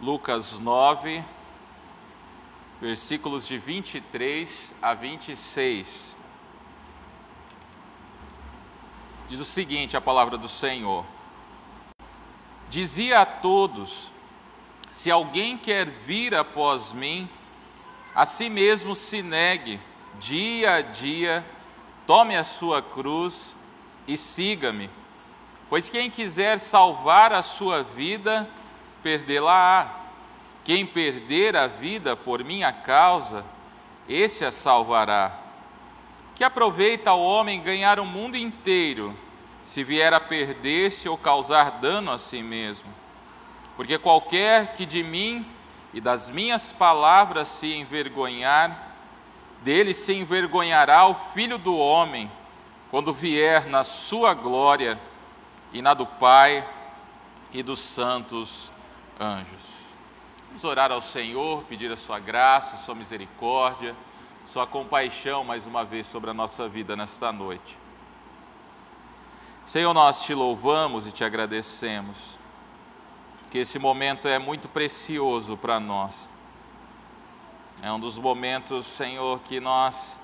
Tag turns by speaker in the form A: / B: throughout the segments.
A: Lucas 9, versículos de 23 a 26. Diz o seguinte: a palavra do Senhor. Dizia a todos: Se alguém quer vir após mim, a si mesmo se negue, dia a dia, tome a sua cruz e siga-me. Pois quem quiser salvar a sua vida, perdê-la-á. Quem perder a vida por minha causa, esse a salvará. Que aproveita o homem ganhar o mundo inteiro, se vier a perder-se ou causar dano a si mesmo? Porque qualquer que de mim e das minhas palavras se envergonhar, dele se envergonhará o filho do homem, quando vier na sua glória e na do Pai e dos santos anjos. Vamos orar ao Senhor, pedir a sua graça, a sua misericórdia, sua compaixão mais uma vez sobre a nossa vida nesta noite. Senhor, nós te louvamos e te agradecemos, que esse momento é muito precioso para nós. É um dos momentos, Senhor, que nós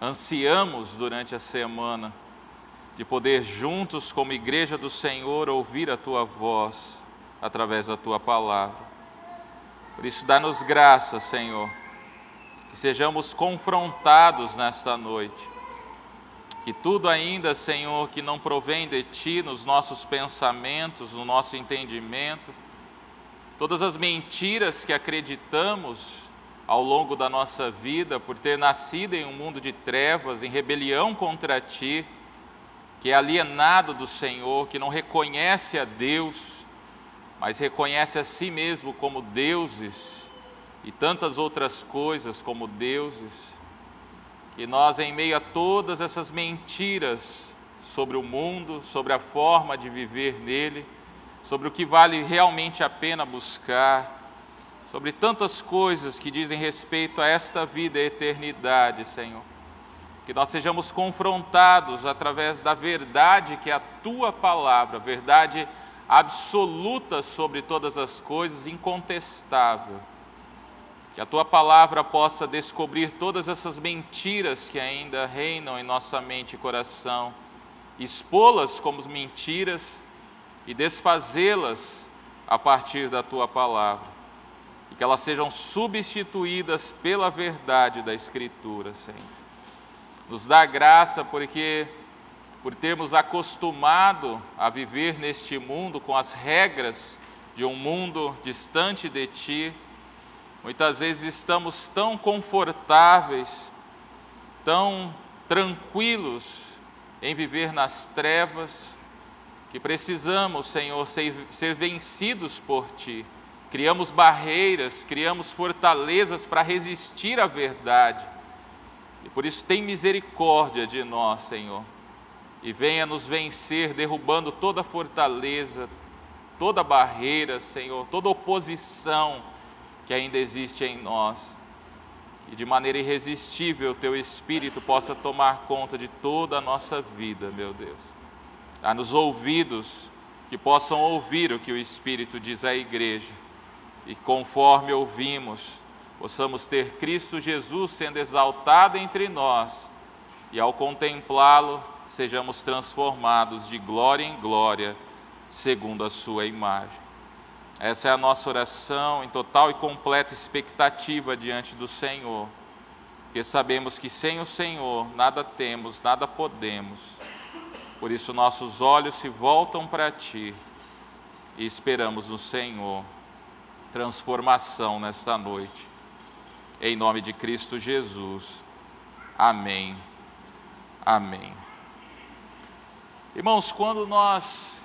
A: ansiamos durante a semana, de poder juntos, como igreja do Senhor, ouvir a tua voz através da tua palavra. Por isso, dá-nos graça, Senhor, que sejamos confrontados nesta noite. Que tudo ainda, Senhor, que não provém de Ti nos nossos pensamentos, no nosso entendimento, todas as mentiras que acreditamos ao longo da nossa vida por ter nascido em um mundo de trevas, em rebelião contra Ti, que é alienado do Senhor, que não reconhece a Deus, mas reconhece a si mesmo como deuses e tantas outras coisas como deuses, que nós, em meio a todas essas mentiras sobre o mundo, sobre a forma de viver nele, sobre o que vale realmente a pena buscar, sobre tantas coisas que dizem respeito a esta vida e a eternidade, Senhor. Que nós sejamos confrontados através da verdade que é a tua palavra, verdade absoluta sobre todas as coisas, incontestável. Que a tua palavra possa descobrir todas essas mentiras que ainda reinam em nossa mente e coração, expô-las como mentiras e desfazê-las a partir da tua palavra. E que elas sejam substituídas pela verdade da Escritura, Senhor. Nos dá graça porque por termos acostumado a viver neste mundo com as regras de um mundo distante de Ti, muitas vezes estamos tão confortáveis, tão tranquilos em viver nas trevas, que precisamos, Senhor, ser, ser vencidos por Ti. Criamos barreiras, criamos fortalezas para resistir à verdade. E por isso, tem misericórdia de nós, Senhor e venha nos vencer, derrubando toda fortaleza, toda barreira, Senhor, toda oposição que ainda existe em nós. E de maneira irresistível teu Espírito possa tomar conta de toda a nossa vida, meu Deus. Dá-nos ouvidos que possam ouvir o que o Espírito diz à igreja. E conforme ouvimos, possamos ter Cristo Jesus sendo exaltado entre nós. E ao contemplá-lo, sejamos transformados de glória em glória, segundo a Sua imagem. Essa é a nossa oração em total e completa expectativa diante do Senhor, porque sabemos que sem o Senhor nada temos, nada podemos. Por isso nossos olhos se voltam para Ti e esperamos no Senhor transformação nesta noite. Em nome de Cristo Jesus. Amém. Amém. Irmãos, quando nós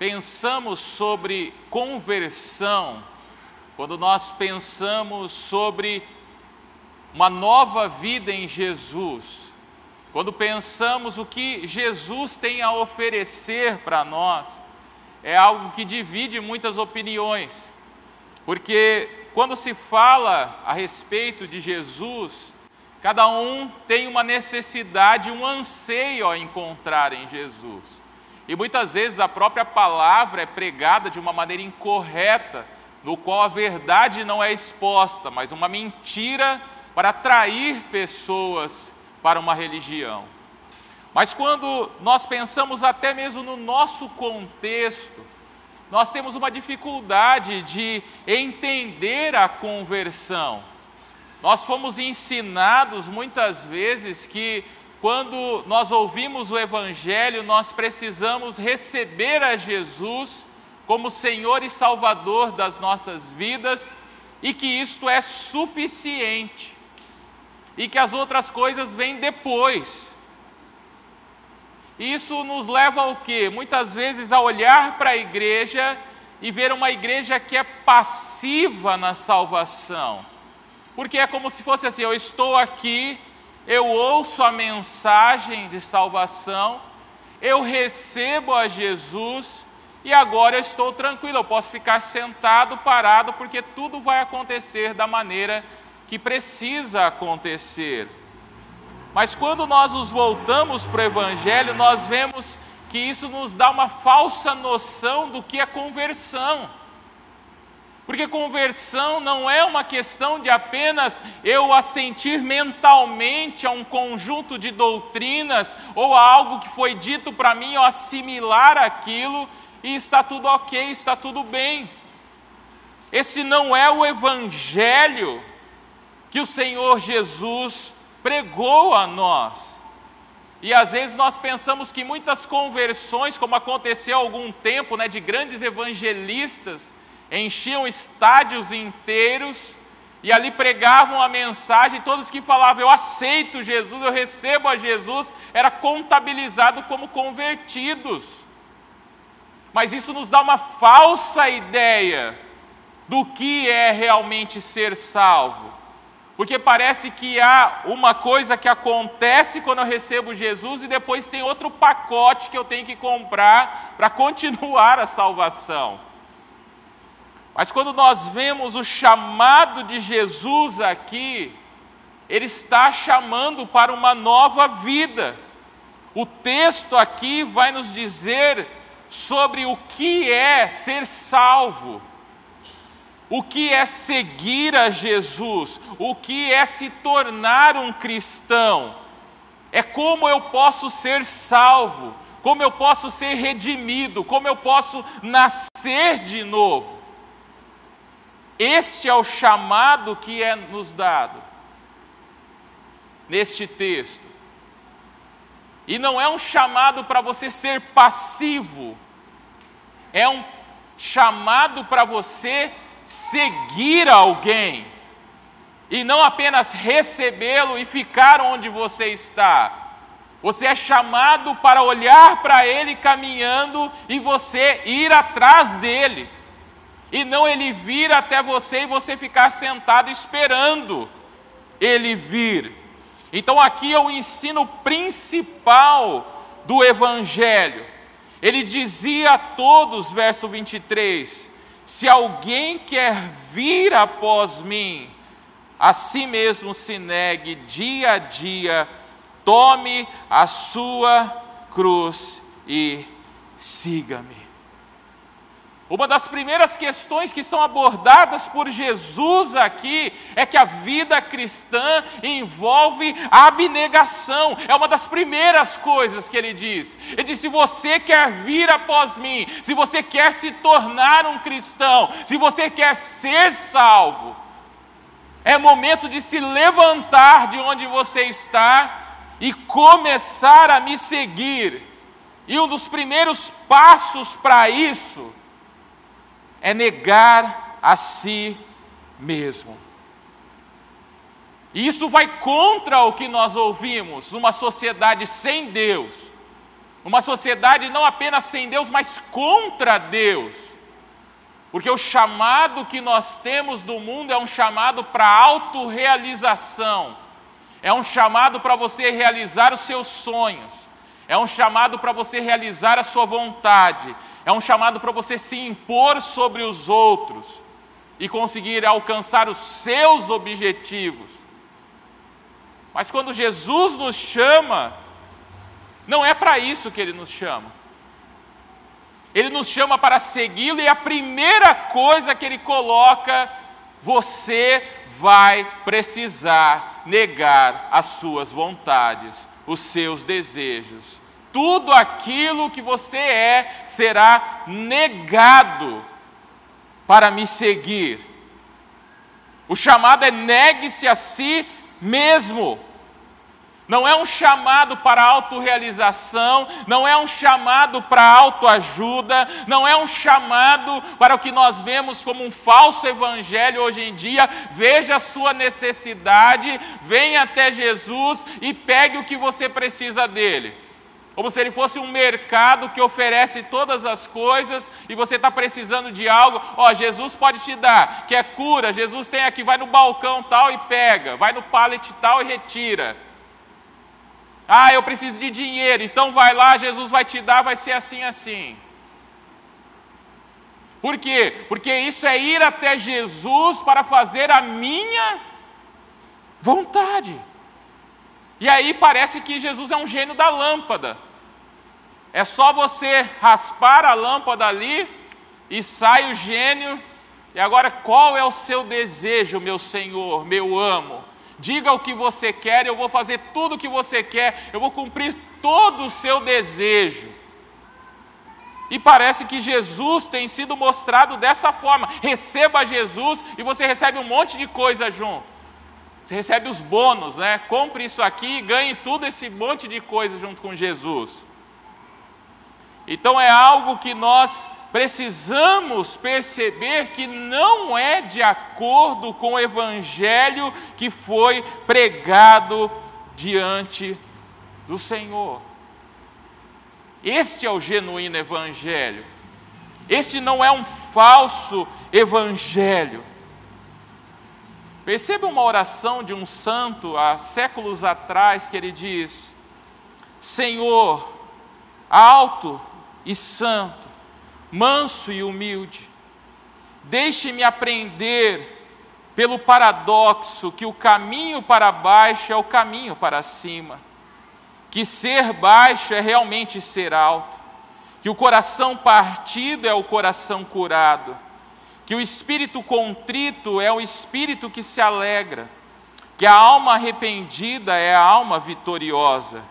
A: pensamos sobre conversão, quando nós pensamos sobre uma nova vida em Jesus, quando pensamos o que Jesus tem a oferecer para nós, é algo que divide muitas opiniões, porque quando se fala a respeito de Jesus, Cada um tem uma necessidade, um anseio a encontrar em Jesus. E muitas vezes a própria palavra é pregada de uma maneira incorreta no qual a verdade não é exposta, mas uma mentira para atrair pessoas para uma religião. Mas quando nós pensamos até mesmo no nosso contexto, nós temos uma dificuldade de entender a conversão. Nós fomos ensinados muitas vezes que quando nós ouvimos o Evangelho, nós precisamos receber a Jesus como Senhor e Salvador das nossas vidas e que isto é suficiente e que as outras coisas vêm depois. Isso nos leva ao quê? Muitas vezes a olhar para a igreja e ver uma igreja que é passiva na salvação. Porque é como se fosse assim: eu estou aqui, eu ouço a mensagem de salvação, eu recebo a Jesus e agora eu estou tranquilo, eu posso ficar sentado, parado, porque tudo vai acontecer da maneira que precisa acontecer. Mas quando nós nos voltamos para o Evangelho, nós vemos que isso nos dá uma falsa noção do que é conversão. Porque conversão não é uma questão de apenas eu assentir mentalmente a um conjunto de doutrinas ou a algo que foi dito para mim, eu assimilar aquilo e está tudo ok, está tudo bem. Esse não é o evangelho que o Senhor Jesus pregou a nós. E às vezes nós pensamos que muitas conversões, como aconteceu há algum tempo, né, de grandes evangelistas, enchiam estádios inteiros e ali pregavam a mensagem, todos que falavam, eu aceito Jesus, eu recebo a Jesus, era contabilizado como convertidos. Mas isso nos dá uma falsa ideia do que é realmente ser salvo. Porque parece que há uma coisa que acontece quando eu recebo Jesus e depois tem outro pacote que eu tenho que comprar para continuar a salvação. Mas quando nós vemos o chamado de Jesus aqui, ele está chamando para uma nova vida. O texto aqui vai nos dizer sobre o que é ser salvo o que é seguir a Jesus, o que é se tornar um cristão, é como eu posso ser salvo, como eu posso ser redimido, como eu posso nascer de novo. Este é o chamado que é nos dado neste texto. E não é um chamado para você ser passivo, é um chamado para você seguir alguém e não apenas recebê-lo e ficar onde você está. Você é chamado para olhar para ele caminhando e você ir atrás dele. E não ele vir até você e você ficar sentado esperando ele vir. Então aqui é o ensino principal do evangelho. Ele dizia a todos, verso 23: se alguém quer vir após mim, a si mesmo se negue dia a dia, tome a sua cruz e siga-me. Uma das primeiras questões que são abordadas por Jesus aqui é que a vida cristã envolve abnegação. É uma das primeiras coisas que ele diz. Ele diz: se você quer vir após mim, se você quer se tornar um cristão, se você quer ser salvo, é momento de se levantar de onde você está e começar a me seguir. E um dos primeiros passos para isso é negar a si mesmo. E isso vai contra o que nós ouvimos numa sociedade sem Deus, uma sociedade não apenas sem Deus, mas contra Deus. Porque o chamado que nós temos do mundo é um chamado para autorrealização, é um chamado para você realizar os seus sonhos, é um chamado para você realizar a sua vontade, é um chamado para você se impor sobre os outros e conseguir alcançar os seus objetivos. Mas quando Jesus nos chama, não é para isso que ele nos chama. Ele nos chama para segui-lo e a primeira coisa que ele coloca, você vai precisar negar as suas vontades, os seus desejos. Tudo aquilo que você é será negado para me seguir. O chamado é negue-se a si mesmo. Não é um chamado para autorrealização, não é um chamado para autoajuda, não é um chamado para o que nós vemos como um falso evangelho hoje em dia. Veja a sua necessidade, venha até Jesus e pegue o que você precisa dele. Como se ele fosse um mercado que oferece todas as coisas e você está precisando de algo, ó, Jesus pode te dar, que é cura, Jesus tem aqui, vai no balcão tal e pega, vai no pallet tal e retira. Ah, eu preciso de dinheiro, então vai lá, Jesus vai te dar, vai ser assim, assim. Por quê? Porque isso é ir até Jesus para fazer a minha vontade. E aí parece que Jesus é um gênio da lâmpada. É só você raspar a lâmpada ali e sai o gênio. E agora, qual é o seu desejo, meu Senhor, meu amo? Diga o que você quer, eu vou fazer tudo o que você quer, eu vou cumprir todo o seu desejo. E parece que Jesus tem sido mostrado dessa forma. Receba Jesus e você recebe um monte de coisa junto. Você recebe os bônus, né? Compre isso aqui e ganhe tudo esse monte de coisa junto com Jesus. Então é algo que nós precisamos perceber que não é de acordo com o evangelho que foi pregado diante do Senhor. Este é o genuíno evangelho. Este não é um falso evangelho. Perceba uma oração de um santo há séculos atrás que ele diz: Senhor, alto e santo, manso e humilde. Deixe-me aprender pelo paradoxo que o caminho para baixo é o caminho para cima, que ser baixo é realmente ser alto, que o coração partido é o coração curado, que o espírito contrito é o espírito que se alegra, que a alma arrependida é a alma vitoriosa,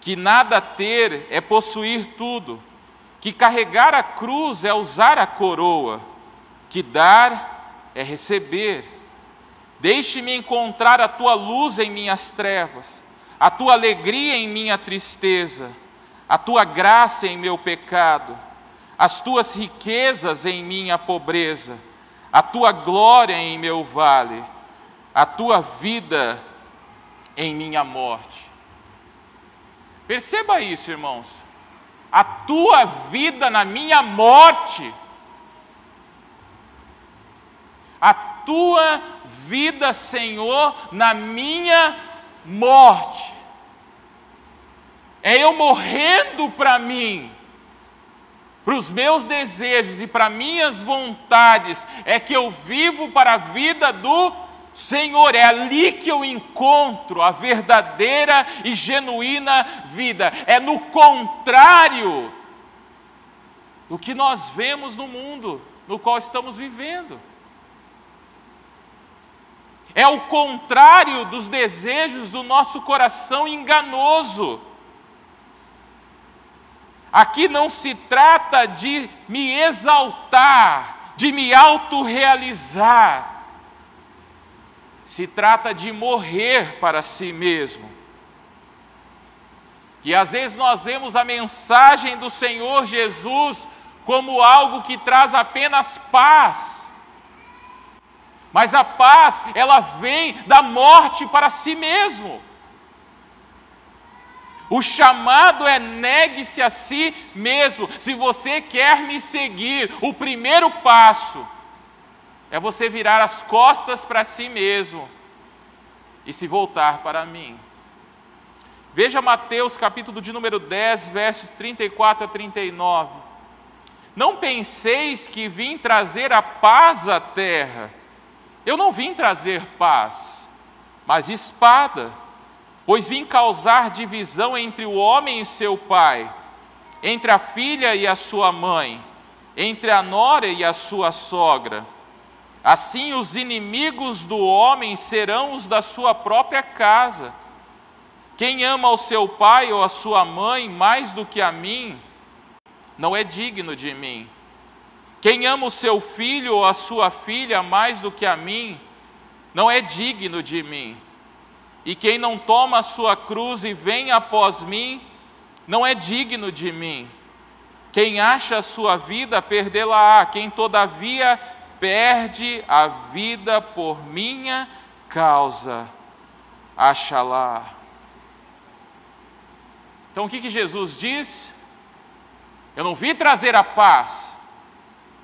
A: que nada ter é possuir tudo que carregar a cruz é usar a coroa, que dar é receber. Deixe-me encontrar a tua luz em minhas trevas, a tua alegria em minha tristeza, a tua graça em meu pecado, as tuas riquezas em minha pobreza, a tua glória em meu vale, a tua vida em minha morte. Perceba isso, irmãos a tua vida na minha morte. A tua vida, Senhor, na minha morte. É eu morrendo para mim, para os meus desejos e para minhas vontades, é que eu vivo para a vida do Senhor, é ali que eu encontro a verdadeira e genuína vida. É no contrário do que nós vemos no mundo no qual estamos vivendo. É o contrário dos desejos do nosso coração enganoso. Aqui não se trata de me exaltar, de me autorrealizar se trata de morrer para si mesmo. E às vezes nós vemos a mensagem do Senhor Jesus como algo que traz apenas paz. Mas a paz, ela vem da morte para si mesmo. O chamado é negue-se a si mesmo. Se você quer me seguir, o primeiro passo é você virar as costas para si mesmo e se voltar para mim. Veja Mateus capítulo de número 10, versos 34 a 39. Não penseis que vim trazer a paz à terra. Eu não vim trazer paz, mas espada, pois vim causar divisão entre o homem e seu pai, entre a filha e a sua mãe, entre a nora e a sua sogra. Assim os inimigos do homem serão os da sua própria casa. Quem ama o seu pai ou a sua mãe mais do que a mim, não é digno de mim. Quem ama o seu filho ou a sua filha mais do que a mim, não é digno de mim. E quem não toma a sua cruz e vem após mim, não é digno de mim. Quem acha a sua vida, perdê-la-á. Quem todavia perde a vida por minha causa, acha-la. Então o que, que Jesus diz? Eu não vim trazer a paz,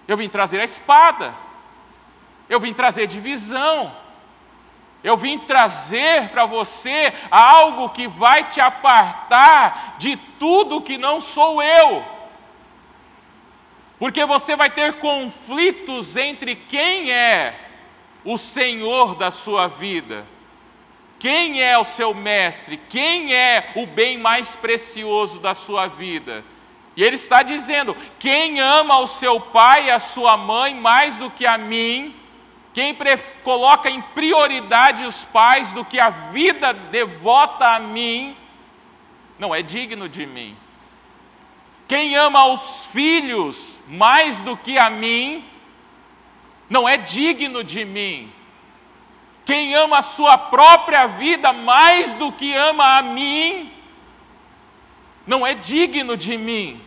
A: eu vim trazer a espada, eu vim trazer divisão, eu vim trazer para você algo que vai te apartar de tudo que não sou eu. Porque você vai ter conflitos entre quem é o Senhor da sua vida, quem é o seu mestre, quem é o bem mais precioso da sua vida. E ele está dizendo: quem ama o seu pai e a sua mãe mais do que a mim, quem coloca em prioridade os pais do que a vida devota a mim, não é digno de mim. Quem ama os filhos mais do que a mim, não é digno de mim. Quem ama a sua própria vida mais do que ama a mim, não é digno de mim.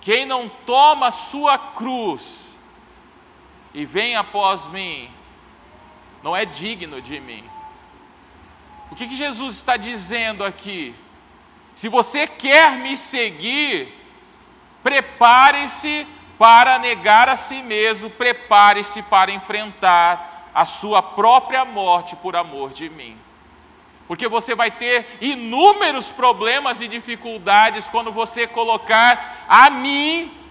A: Quem não toma a sua cruz e vem após mim, não é digno de mim. O que, que Jesus está dizendo aqui? Se você quer me seguir, prepare-se para negar a si mesmo, prepare-se para enfrentar a sua própria morte por amor de mim. Porque você vai ter inúmeros problemas e dificuldades quando você colocar a mim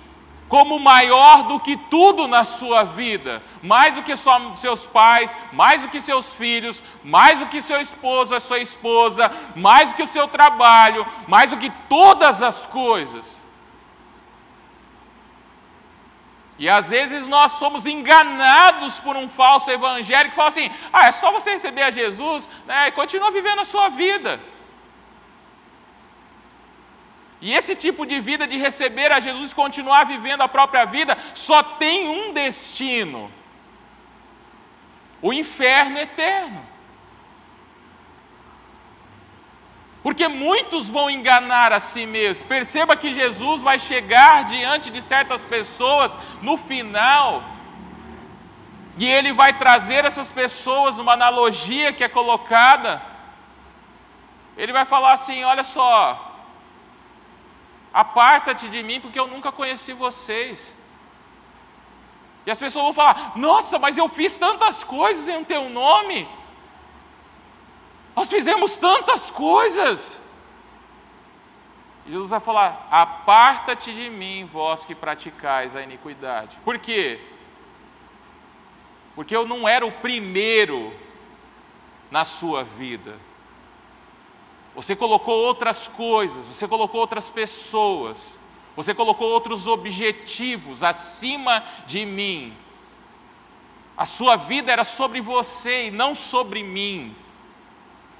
A: como maior do que tudo na sua vida, mais do que só seus pais, mais do que seus filhos, mais do que seu esposo, a sua esposa, mais do que o seu trabalho, mais do que todas as coisas. E às vezes nós somos enganados por um falso evangelho que fala assim: ah, é só você receber a Jesus né, e continua vivendo a sua vida. E esse tipo de vida de receber a Jesus e continuar vivendo a própria vida só tem um destino: o inferno eterno. Porque muitos vão enganar a si mesmos. Perceba que Jesus vai chegar diante de certas pessoas no final, e ele vai trazer essas pessoas numa analogia que é colocada. Ele vai falar assim: olha só, Aparta-te de mim, porque eu nunca conheci vocês. E as pessoas vão falar: Nossa, mas eu fiz tantas coisas em teu nome. Nós fizemos tantas coisas. E Jesus vai falar: Aparta-te de mim, vós que praticais a iniquidade. Por quê? Porque eu não era o primeiro na sua vida. Você colocou outras coisas, você colocou outras pessoas, você colocou outros objetivos acima de mim. A sua vida era sobre você e não sobre mim.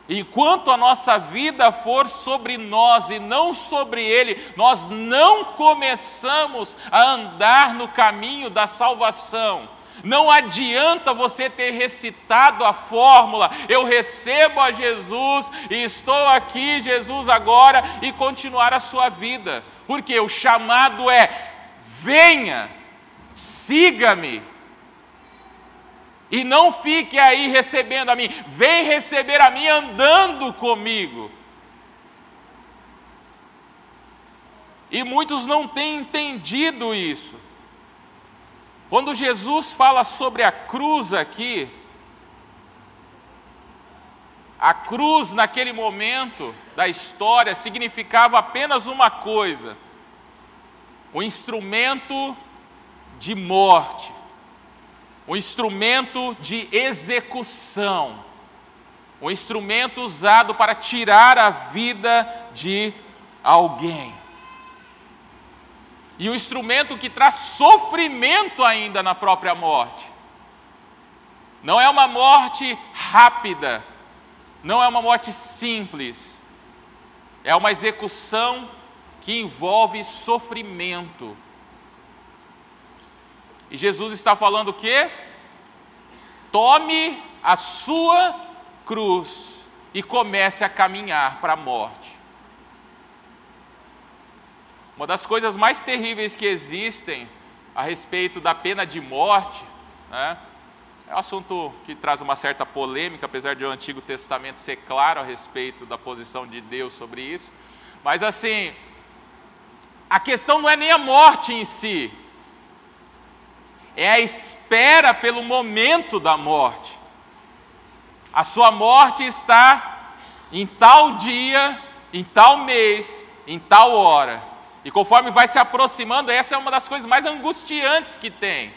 A: Enquanto a nossa vida for sobre nós e não sobre Ele, nós não começamos a andar no caminho da salvação. Não adianta você ter recitado a fórmula, eu recebo a Jesus e estou aqui, Jesus, agora, e continuar a sua vida, porque o chamado é: venha, siga-me, e não fique aí recebendo a mim, vem receber a mim andando comigo. E muitos não têm entendido isso. Quando Jesus fala sobre a cruz aqui, a cruz naquele momento da história significava apenas uma coisa: o instrumento de morte, o instrumento de execução, um instrumento usado para tirar a vida de alguém. E um instrumento que traz sofrimento ainda na própria morte. Não é uma morte rápida, não é uma morte simples, é uma execução que envolve sofrimento. E Jesus está falando o quê? Tome a sua cruz e comece a caminhar para a morte. Uma das coisas mais terríveis que existem a respeito da pena de morte, né, é um assunto que traz uma certa polêmica, apesar de o Antigo Testamento ser claro a respeito da posição de Deus sobre isso. Mas assim, a questão não é nem a morte em si, é a espera pelo momento da morte. A sua morte está em tal dia, em tal mês, em tal hora. E conforme vai se aproximando, essa é uma das coisas mais angustiantes que tem.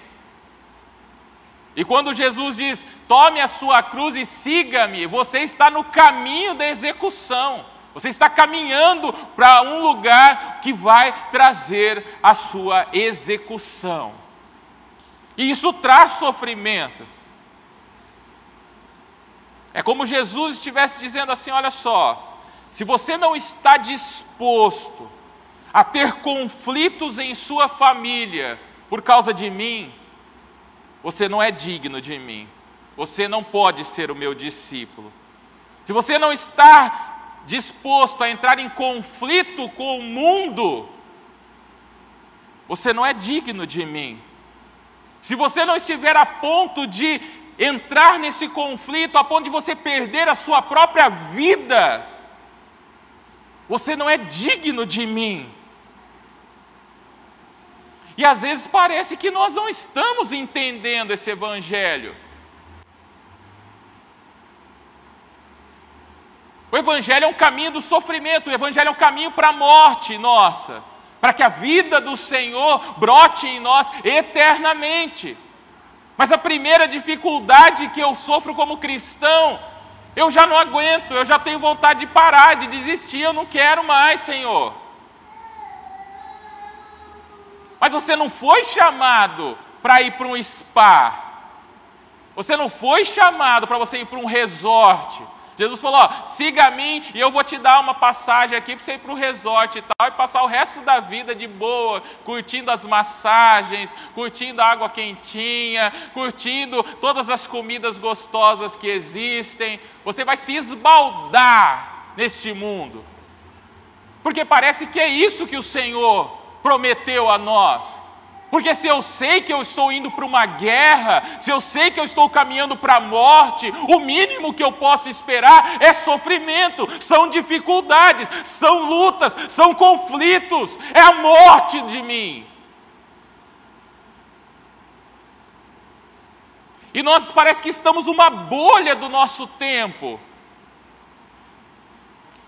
A: E quando Jesus diz: Tome a sua cruz e siga-me, você está no caminho da execução. Você está caminhando para um lugar que vai trazer a sua execução. E isso traz sofrimento. É como Jesus estivesse dizendo assim: olha só, se você não está disposto a ter conflitos em sua família por causa de mim, você não é digno de mim, você não pode ser o meu discípulo. Se você não está disposto a entrar em conflito com o mundo, você não é digno de mim. Se você não estiver a ponto de entrar nesse conflito, a ponto de você perder a sua própria vida, você não é digno de mim. E às vezes parece que nós não estamos entendendo esse Evangelho. O Evangelho é um caminho do sofrimento, o Evangelho é um caminho para a morte nossa para que a vida do Senhor brote em nós eternamente. Mas a primeira dificuldade que eu sofro como cristão, eu já não aguento, eu já tenho vontade de parar, de desistir, eu não quero mais, Senhor. Mas você não foi chamado para ir para um spa. Você não foi chamado para você ir para um resort. Jesus falou: ó, siga a mim e eu vou te dar uma passagem aqui para você ir para o resort e tal, e passar o resto da vida de boa, curtindo as massagens, curtindo a água quentinha, curtindo todas as comidas gostosas que existem. Você vai se esbaldar neste mundo, porque parece que é isso que o Senhor prometeu a nós. Porque se eu sei que eu estou indo para uma guerra, se eu sei que eu estou caminhando para a morte, o mínimo que eu posso esperar é sofrimento, são dificuldades, são lutas, são conflitos, é a morte de mim. E nós parece que estamos uma bolha do nosso tempo.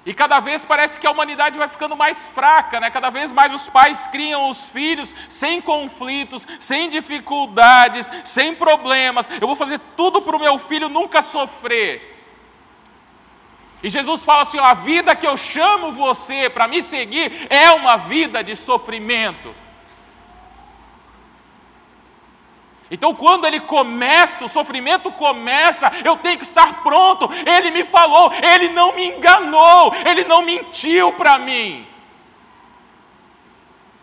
A: E cada vez parece que a humanidade vai ficando mais fraca, né? Cada vez mais os pais criam os filhos sem conflitos, sem dificuldades, sem problemas. Eu vou fazer tudo para o meu filho nunca sofrer. E Jesus fala assim: a vida que eu chamo você para me seguir é uma vida de sofrimento. Então, quando ele começa, o sofrimento começa, eu tenho que estar pronto. Ele me falou, ele não me enganou, ele não mentiu para mim.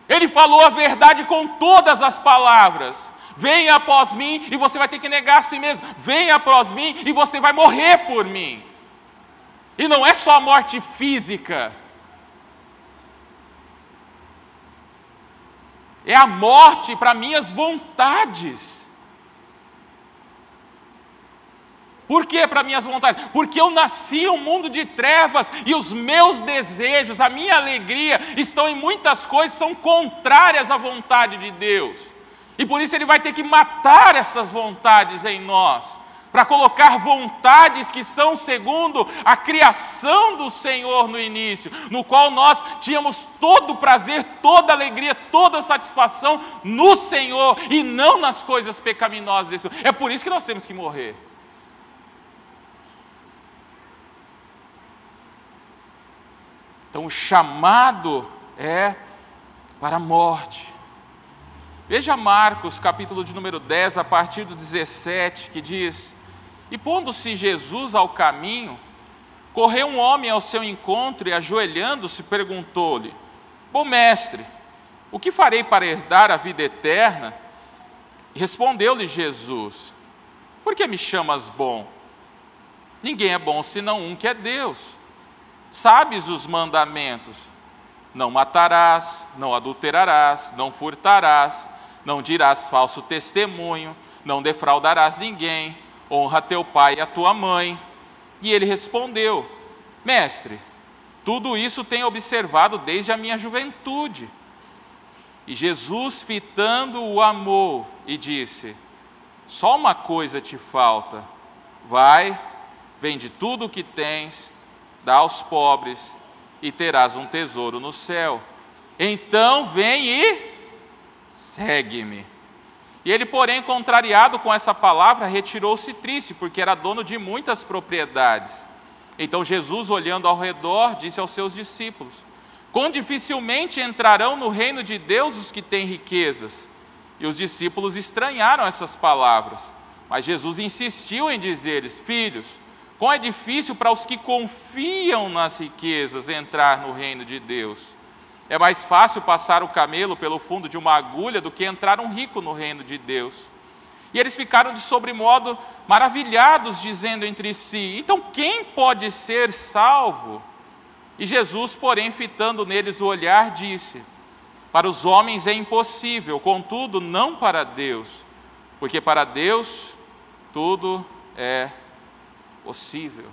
A: Ele falou a verdade com todas as palavras. Venha após mim e você vai ter que negar a si mesmo. Venha após mim e você vai morrer por mim. E não é só a morte física. É a morte para minhas vontades. Por que para minhas vontades? Porque eu nasci um mundo de trevas e os meus desejos, a minha alegria estão em muitas coisas são contrárias à vontade de Deus. E por isso ele vai ter que matar essas vontades em nós, para colocar vontades que são segundo a criação do Senhor no início, no qual nós tínhamos todo o prazer, toda alegria, toda satisfação no Senhor e não nas coisas pecaminosas. Desse. É por isso que nós temos que morrer. Então o chamado é para a morte. Veja Marcos, capítulo de número 10, a partir do 17, que diz: e pondo-se Jesus ao caminho, correu um homem ao seu encontro e, ajoelhando-se, perguntou-lhe: Bom mestre, o que farei para herdar a vida eterna? Respondeu-lhe Jesus: Por que me chamas bom? Ninguém é bom senão um que é Deus. Sabes os mandamentos: Não matarás, não adulterarás, não furtarás, não dirás falso testemunho, não defraudarás ninguém, honra teu pai e a tua mãe. E ele respondeu: Mestre, tudo isso tenho observado desde a minha juventude. E Jesus, fitando, o amou e disse: Só uma coisa te falta. Vai, vende tudo o que tens, dá aos pobres, e terás um tesouro no céu. Então vem e segue-me. E ele, porém, contrariado com essa palavra, retirou-se triste, porque era dono de muitas propriedades. Então Jesus, olhando ao redor, disse aos seus discípulos: Quão dificilmente entrarão no reino de Deus os que têm riquezas? E os discípulos estranharam essas palavras. Mas Jesus insistiu em dizer-lhes: Filhos, quão é difícil para os que confiam nas riquezas entrar no reino de Deus. É mais fácil passar o camelo pelo fundo de uma agulha do que entrar um rico no reino de Deus. E eles ficaram de sobremodo maravilhados, dizendo entre si: Então quem pode ser salvo? E Jesus, porém, fitando neles o olhar, disse: Para os homens é impossível, contudo, não para Deus, porque para Deus tudo é possível.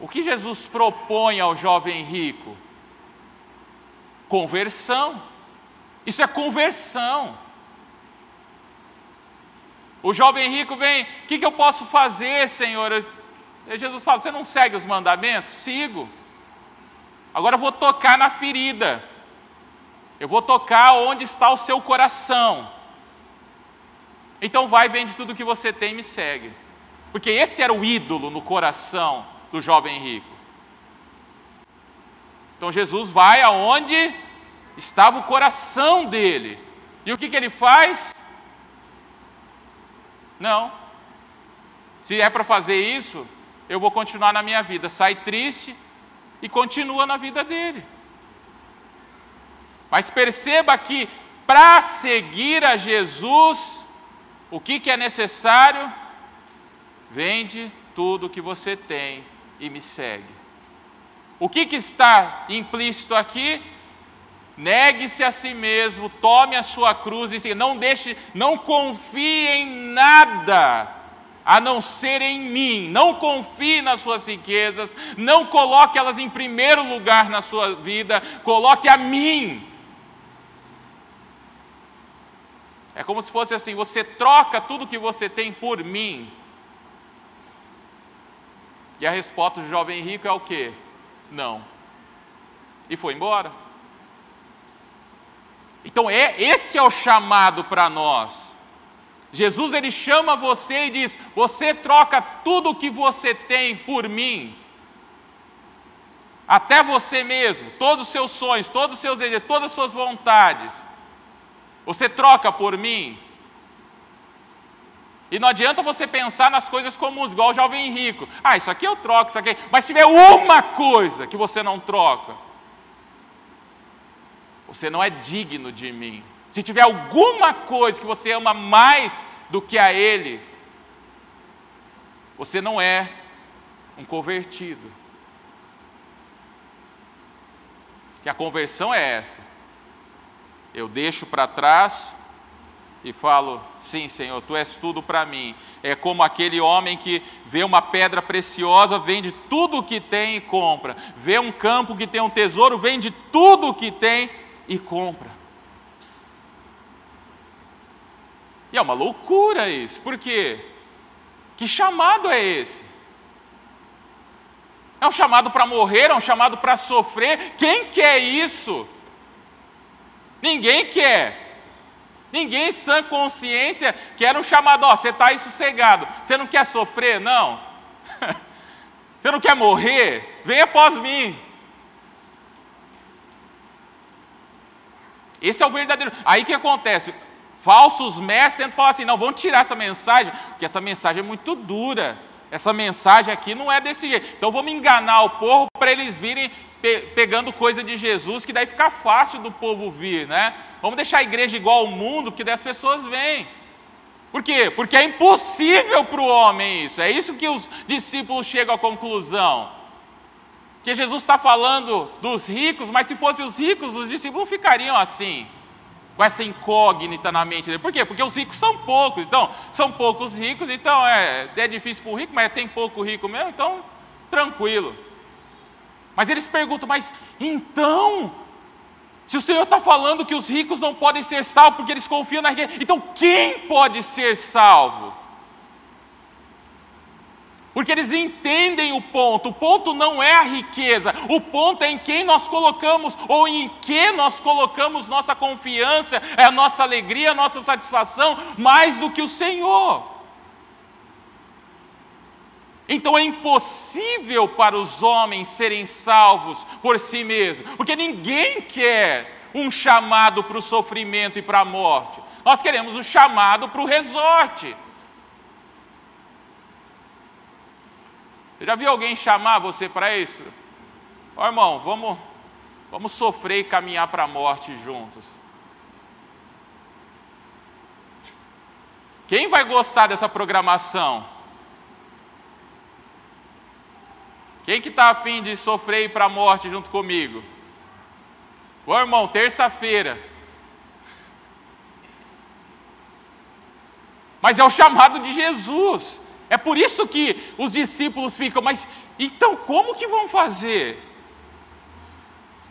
A: O que Jesus propõe ao jovem rico? Conversão. Isso é conversão. O jovem rico vem, o que, que eu posso fazer, Senhor? E Jesus fala: Você não segue os mandamentos? Sigo. Agora eu vou tocar na ferida. Eu vou tocar onde está o seu coração. Então vai, vende tudo que você tem e me segue. Porque esse era o ídolo no coração do jovem rico. Então Jesus vai aonde estava o coração dele. E o que, que ele faz? Não. Se é para fazer isso, eu vou continuar na minha vida. Sai triste e continua na vida dele. Mas perceba que para seguir a Jesus, o que, que é necessário? Vende tudo que você tem e me segue. O que, que está implícito aqui? Negue-se a si mesmo, tome a sua cruz e não deixe, não confie em nada a não ser em mim. Não confie nas suas riquezas, não coloque elas em primeiro lugar na sua vida, coloque a mim. É como se fosse assim: você troca tudo que você tem por mim. E a resposta do jovem rico é o quê? Não. E foi embora. Então é esse é o chamado para nós. Jesus ele chama você e diz: Você troca tudo o que você tem por mim, até você mesmo, todos os seus sonhos, todos os seus desejos, todas as suas vontades. Você troca por mim. E não adianta você pensar nas coisas comuns, igual o jovem rico. Ah, isso aqui eu troco, isso aqui. Mas se tiver uma coisa que você não troca, você não é digno de mim. Se tiver alguma coisa que você ama mais do que a Ele, você não é um convertido. Que a conversão é essa. Eu deixo para trás e falo: Sim, Senhor, tu és tudo para mim. É como aquele homem que vê uma pedra preciosa, vende tudo o que tem e compra. Vê um campo que tem um tesouro, vende tudo o que tem e compra. E é uma loucura isso. Por quê? Que chamado é esse? É um chamado para morrer, é um chamado para sofrer. Quem quer isso? Ninguém quer. Ninguém sã consciência quer um chamado, ó, você está aí sossegado, você não quer sofrer? Não. Você não quer morrer? Venha após mim. Esse é o verdadeiro. Aí que acontece? Falsos mestres tentam falar assim: não, vamos tirar essa mensagem, porque essa mensagem é muito dura. Essa mensagem aqui não é desse jeito. Então vamos enganar o povo para eles virem pe pegando coisa de Jesus, que daí fica fácil do povo vir, né? Vamos deixar a igreja igual ao mundo, porque daí as pessoas vêm. Por quê? Porque é impossível para o homem isso. É isso que os discípulos chegam à conclusão. Que Jesus está falando dos ricos, mas se fossem os ricos, os discípulos ficariam assim, com essa incógnita na mente dele. Por quê? Porque os ricos são poucos. Então, são poucos ricos, então é, é difícil para o rico, mas tem pouco rico mesmo, então tranquilo. Mas eles perguntam, mas então, se o Senhor está falando que os ricos não podem ser salvos porque eles confiam na riqueza, então quem pode ser salvo? Porque eles entendem o ponto. O ponto não é a riqueza, o ponto é em quem nós colocamos ou em que nós colocamos nossa confiança, é a nossa alegria, a nossa satisfação, mais do que o Senhor. Então é impossível para os homens serem salvos por si mesmos, porque ninguém quer um chamado para o sofrimento e para a morte. Nós queremos o um chamado para o resorte. Já viu alguém chamar você para isso? Ó irmão, vamos, vamos sofrer e caminhar para a morte juntos. Quem vai gostar dessa programação? Quem que está afim de sofrer para a morte junto comigo? Ô irmão, terça-feira. Mas é o chamado de Jesus. É por isso que os discípulos ficam, mas então como que vão fazer?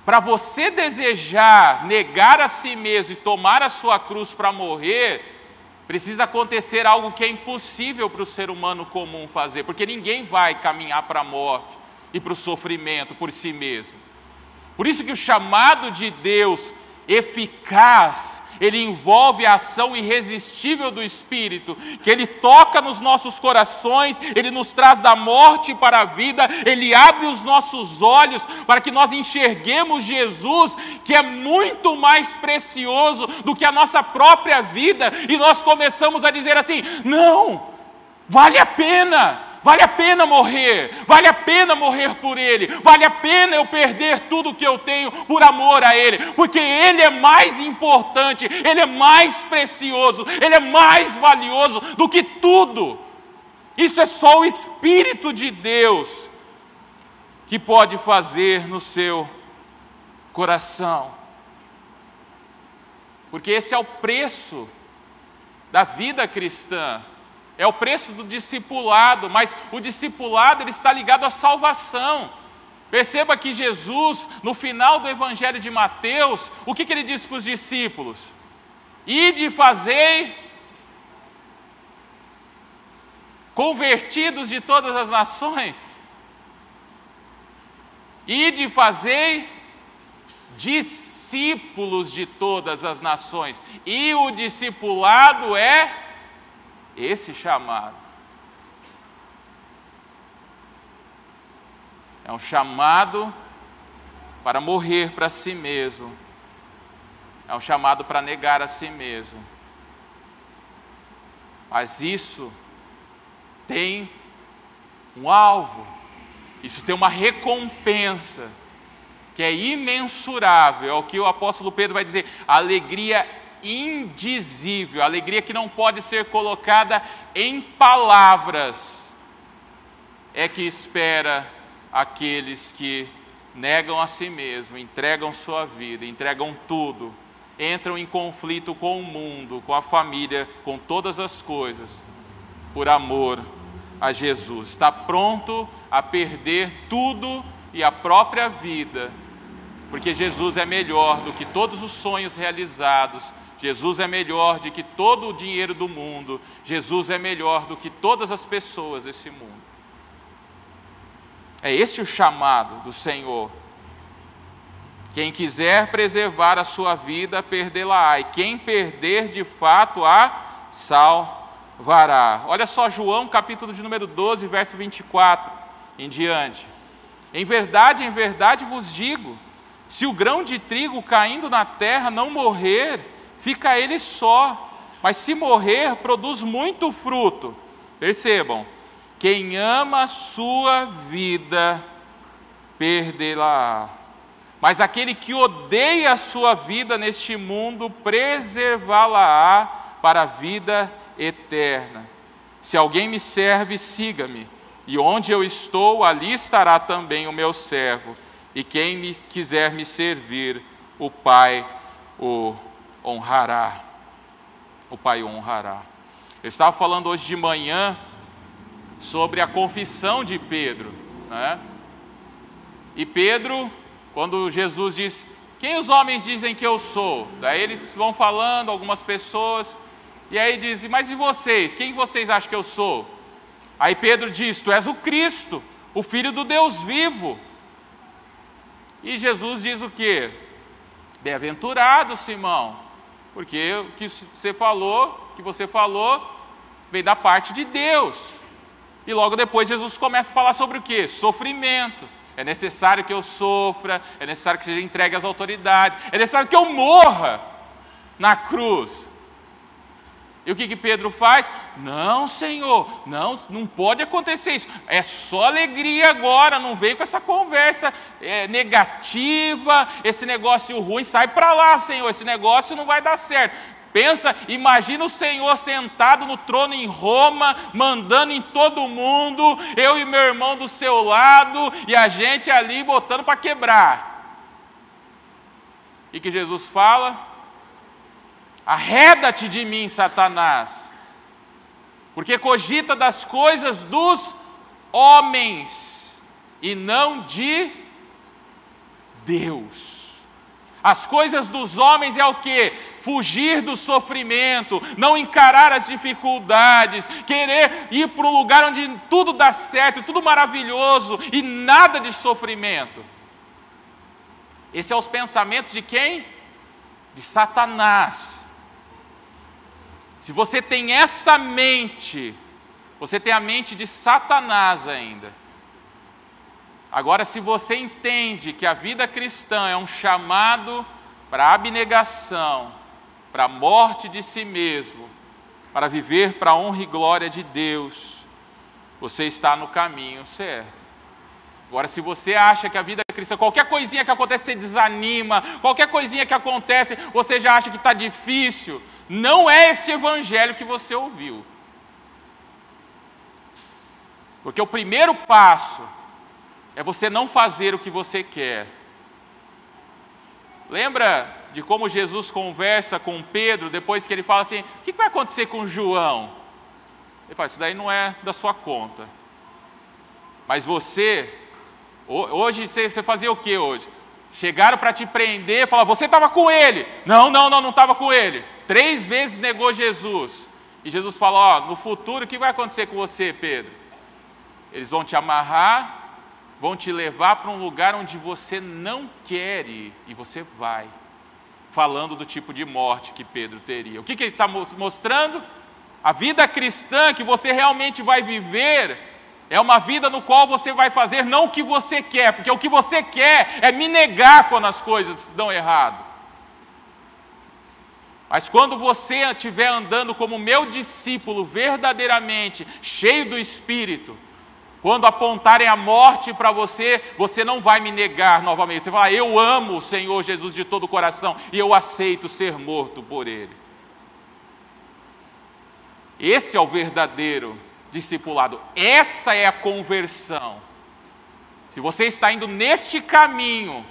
A: Para você desejar negar a si mesmo e tomar a sua cruz para morrer, precisa acontecer algo que é impossível para o ser humano comum fazer, porque ninguém vai caminhar para a morte e para o sofrimento por si mesmo. Por isso que o chamado de Deus eficaz, ele envolve a ação irresistível do Espírito, que ele toca nos nossos corações, ele nos traz da morte para a vida, ele abre os nossos olhos para que nós enxerguemos Jesus, que é muito mais precioso do que a nossa própria vida, e nós começamos a dizer assim: não, vale a pena, Vale a pena morrer, vale a pena morrer por Ele, vale a pena eu perder tudo que eu tenho por amor a Ele, porque Ele é mais importante, Ele é mais precioso, Ele é mais valioso do que tudo. Isso é só o Espírito de Deus que pode fazer no seu coração, porque esse é o preço da vida cristã é o preço do discipulado, mas o discipulado ele está ligado à salvação. Perceba que Jesus, no final do Evangelho de Mateus, o que, que ele disse para os discípulos? Ide fazer convertidos de todas as nações. Ide fazer discípulos de todas as nações. E o discipulado é esse chamado é um chamado para morrer para si mesmo, é um chamado para negar a si mesmo. Mas isso tem um alvo, isso tem uma recompensa que é imensurável, é o que o apóstolo Pedro vai dizer, a alegria indizível, alegria que não pode ser colocada em palavras, é que espera aqueles que negam a si mesmo, entregam sua vida, entregam tudo, entram em conflito com o mundo, com a família, com todas as coisas, por amor a Jesus. Está pronto a perder tudo e a própria vida, porque Jesus é melhor do que todos os sonhos realizados, Jesus é melhor do que todo o dinheiro do mundo. Jesus é melhor do que todas as pessoas desse mundo. É esse o chamado do Senhor. Quem quiser preservar a sua vida, perdê-la-á, e quem perder de fato a salvará. Olha só João, capítulo de número 12, verso 24. em diante. Em verdade, em verdade vos digo: se o grão de trigo caindo na terra não morrer, fica ele só, mas se morrer, produz muito fruto. Percebam, quem ama a sua vida, perdê-la. Mas aquele que odeia a sua vida neste mundo, preservá-la-á para a vida eterna. Se alguém me serve, siga-me, e onde eu estou, ali estará também o meu servo. E quem me quiser me servir, o Pai o honrará. O Pai honrará. Eu estava falando hoje de manhã sobre a confissão de Pedro, né? E Pedro, quando Jesus diz: Quem os homens dizem que eu sou? Daí eles vão falando, algumas pessoas, e aí dizem: Mas e vocês? Quem vocês acham que eu sou? Aí Pedro diz: Tu és o Cristo, o Filho do Deus vivo. E Jesus diz o quê? Bem-aventurado, Simão, porque o que você falou, que você falou, vem da parte de Deus. E logo depois Jesus começa a falar sobre o quê? Sofrimento. É necessário que eu sofra, é necessário que seja entregue às autoridades, é necessário que eu morra na cruz. E o que, que Pedro faz? Não, Senhor, não, não pode acontecer isso. É só alegria agora, não vem com essa conversa é, negativa, esse negócio ruim, sai para lá, Senhor, esse negócio não vai dar certo. Pensa, imagina o Senhor sentado no trono em Roma, mandando em todo mundo, eu e meu irmão do seu lado, e a gente ali botando para quebrar. E que Jesus fala? Arreda-te de mim, Satanás, porque cogita das coisas dos homens e não de Deus. As coisas dos homens é o que? fugir do sofrimento, não encarar as dificuldades, querer ir para um lugar onde tudo dá certo, tudo maravilhoso e nada de sofrimento. Esses são os pensamentos de quem? De Satanás. Se você tem essa mente, você tem a mente de Satanás ainda. Agora, se você entende que a vida cristã é um chamado para abnegação, para a morte de si mesmo, para viver para a honra e glória de Deus, você está no caminho certo. Agora, se você acha que a vida cristã, qualquer coisinha que acontece, você desanima, qualquer coisinha que acontece, você já acha que está difícil, não é esse evangelho que você ouviu. Porque o primeiro passo é você não fazer o que você quer. Lembra de como Jesus conversa com Pedro depois que ele fala assim: o que vai acontecer com João? Ele fala: isso daí não é da sua conta. Mas você, hoje você fazia o que hoje? Chegaram para te prender e falaram: você estava com ele. Não, não, não, não estava com ele. Três vezes negou Jesus. E Jesus falou: ó, no futuro o que vai acontecer com você, Pedro? Eles vão te amarrar, vão te levar para um lugar onde você não quer ir, e você vai falando do tipo de morte que Pedro teria. O que, que ele está mostrando? A vida cristã que você realmente vai viver é uma vida no qual você vai fazer não o que você quer, porque o que você quer é me negar quando as coisas dão errado. Mas quando você estiver andando como meu discípulo verdadeiramente, cheio do Espírito, quando apontarem a morte para você, você não vai me negar novamente. Você vai eu amo o Senhor Jesus de todo o coração e eu aceito ser morto por Ele. Esse é o verdadeiro discipulado. Essa é a conversão. Se você está indo neste caminho,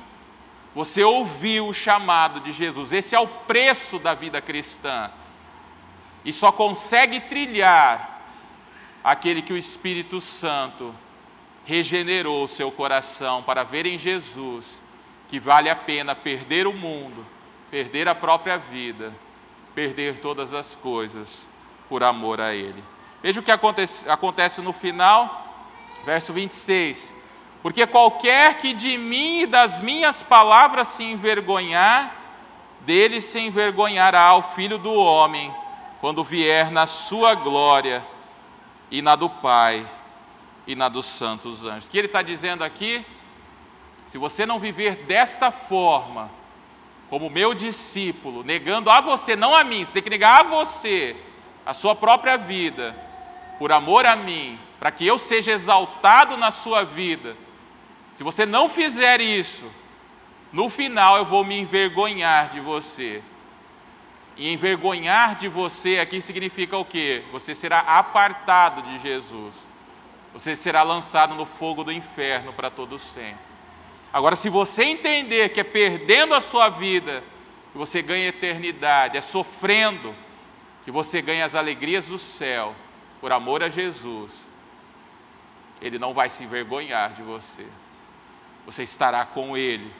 A: você ouviu o chamado de Jesus. Esse é o preço da vida cristã. E só consegue trilhar aquele que o Espírito Santo regenerou o seu coração para ver em Jesus que vale a pena perder o mundo, perder a própria vida, perder todas as coisas por amor a Ele. Veja o que acontece, acontece no final, verso 26. Porque qualquer que de mim e das minhas palavras se envergonhar, dele se envergonhará o filho do homem, quando vier na sua glória e na do Pai e na dos santos anjos. O que ele está dizendo aqui? Se você não viver desta forma, como meu discípulo, negando a você, não a mim, você tem que negar a você, a sua própria vida, por amor a mim, para que eu seja exaltado na sua vida. Se você não fizer isso, no final eu vou me envergonhar de você. E envergonhar de você aqui significa o quê? Você será apartado de Jesus. Você será lançado no fogo do inferno para todo sempre. Agora, se você entender que é perdendo a sua vida que você ganha eternidade, é sofrendo que você ganha as alegrias do céu, por amor a Jesus, Ele não vai se envergonhar de você. Você estará com Ele.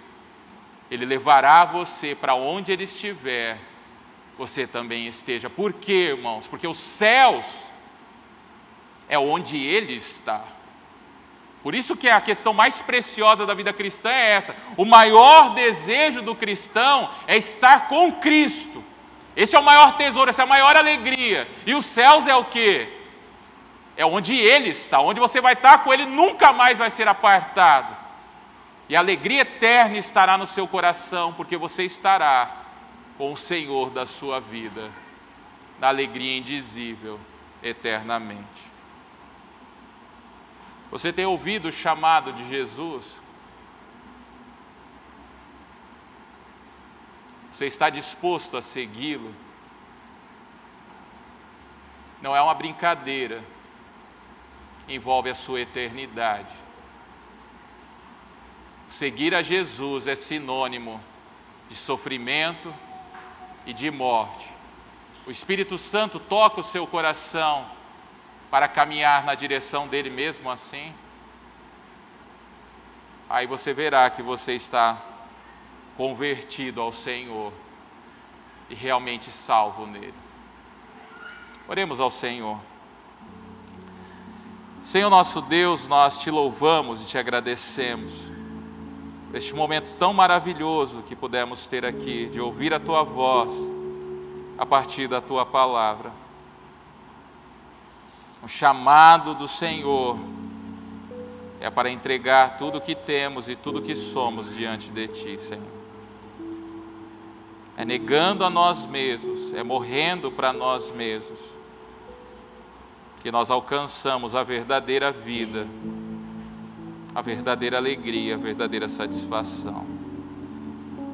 A: Ele levará você para onde Ele estiver, você também esteja. Por quê, irmãos? Porque os céus é onde Ele está. Por isso que a questão mais preciosa da vida cristã é essa. O maior desejo do cristão é estar com Cristo. Esse é o maior tesouro, essa é a maior alegria. E os céus é o quê? É onde Ele está, onde você vai estar com Ele, nunca mais vai ser apartado. E alegria eterna estará no seu coração, porque você estará com o Senhor da sua vida, na alegria indizível eternamente. Você tem ouvido o chamado de Jesus? Você está disposto a segui-lo? Não é uma brincadeira, envolve a sua eternidade. Seguir a Jesus é sinônimo de sofrimento e de morte. O Espírito Santo toca o seu coração para caminhar na direção dele mesmo assim, aí você verá que você está convertido ao Senhor e realmente salvo nele. Oremos ao Senhor. Senhor nosso Deus, nós te louvamos e te agradecemos este momento tão maravilhoso que pudemos ter aqui, de ouvir a tua voz a partir da tua palavra o chamado do Senhor é para entregar tudo o que temos e tudo o que somos diante de Ti, Senhor. É negando a nós mesmos, é morrendo para nós mesmos, que nós alcançamos a verdadeira vida, a verdadeira alegria, a verdadeira satisfação.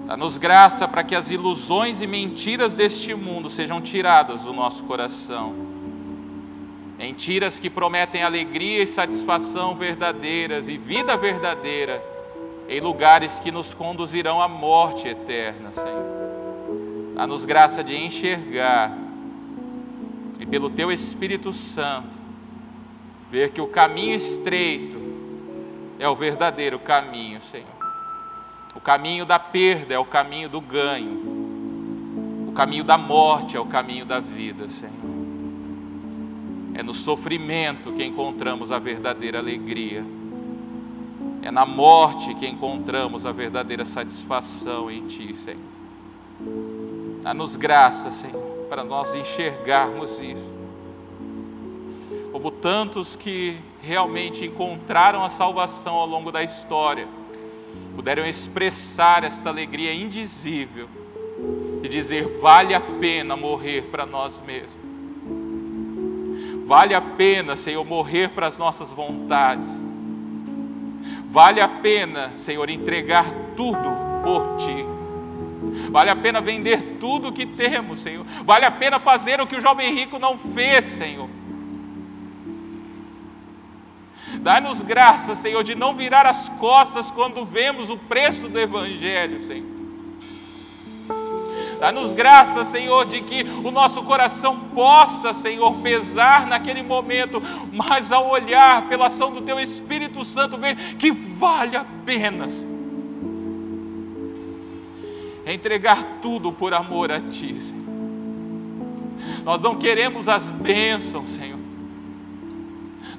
A: Dá-nos graça para que as ilusões e mentiras deste mundo sejam tiradas do nosso coração Mentiras que prometem alegria e satisfação verdadeiras e vida verdadeira em lugares que nos conduzirão à morte eterna, Senhor. Dá-nos graça de enxergar e pelo Teu Espírito Santo ver que o caminho estreito é o verdadeiro caminho, Senhor. O caminho da perda é o caminho do ganho. O caminho da morte é o caminho da vida, Senhor. É no sofrimento que encontramos a verdadeira alegria. É na morte que encontramos a verdadeira satisfação em Ti, Senhor. Dá-nos graça, Senhor, para nós enxergarmos isso. Como tantos que realmente encontraram a salvação ao longo da história, puderam expressar esta alegria indizível e dizer: vale a pena morrer para nós mesmos Vale a pena, Senhor, morrer para as nossas vontades. Vale a pena, Senhor, entregar tudo por Ti. Vale a pena vender tudo o que temos, Senhor. Vale a pena fazer o que o jovem rico não fez, Senhor. Dá-nos graça, Senhor, de não virar as costas quando vemos o preço do Evangelho, Senhor. Dá-nos graça, Senhor, de que o nosso coração possa, Senhor, pesar naquele momento, mas ao olhar pela ação do Teu Espírito Santo, ver que vale a pena entregar tudo por amor a Ti, Senhor. Nós não queremos as bênçãos, Senhor.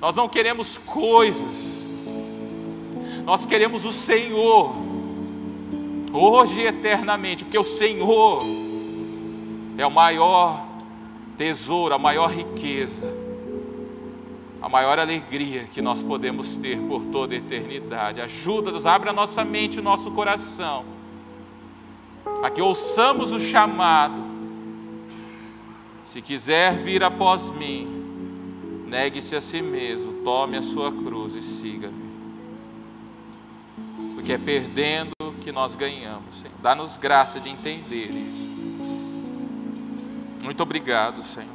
A: Nós não queremos coisas. Nós queremos o Senhor hoje e eternamente, porque o Senhor é o maior tesouro, a maior riqueza, a maior alegria que nós podemos ter por toda a eternidade. Ajuda-nos, abre a nossa mente o nosso coração, a que ouçamos o chamado. Se quiser vir após mim, negue-se a si mesmo, tome a sua cruz e siga-me. Porque é perdendo que nós ganhamos, Senhor. Dá-nos graça de entender isso. Muito obrigado, Senhor,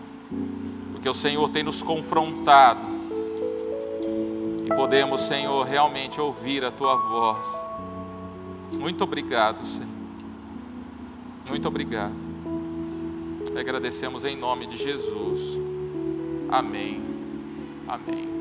A: porque o Senhor tem nos confrontado e podemos, Senhor, realmente ouvir a Tua voz. Muito obrigado, Senhor. Muito obrigado. Agradecemos em nome de Jesus. Amém. Amém.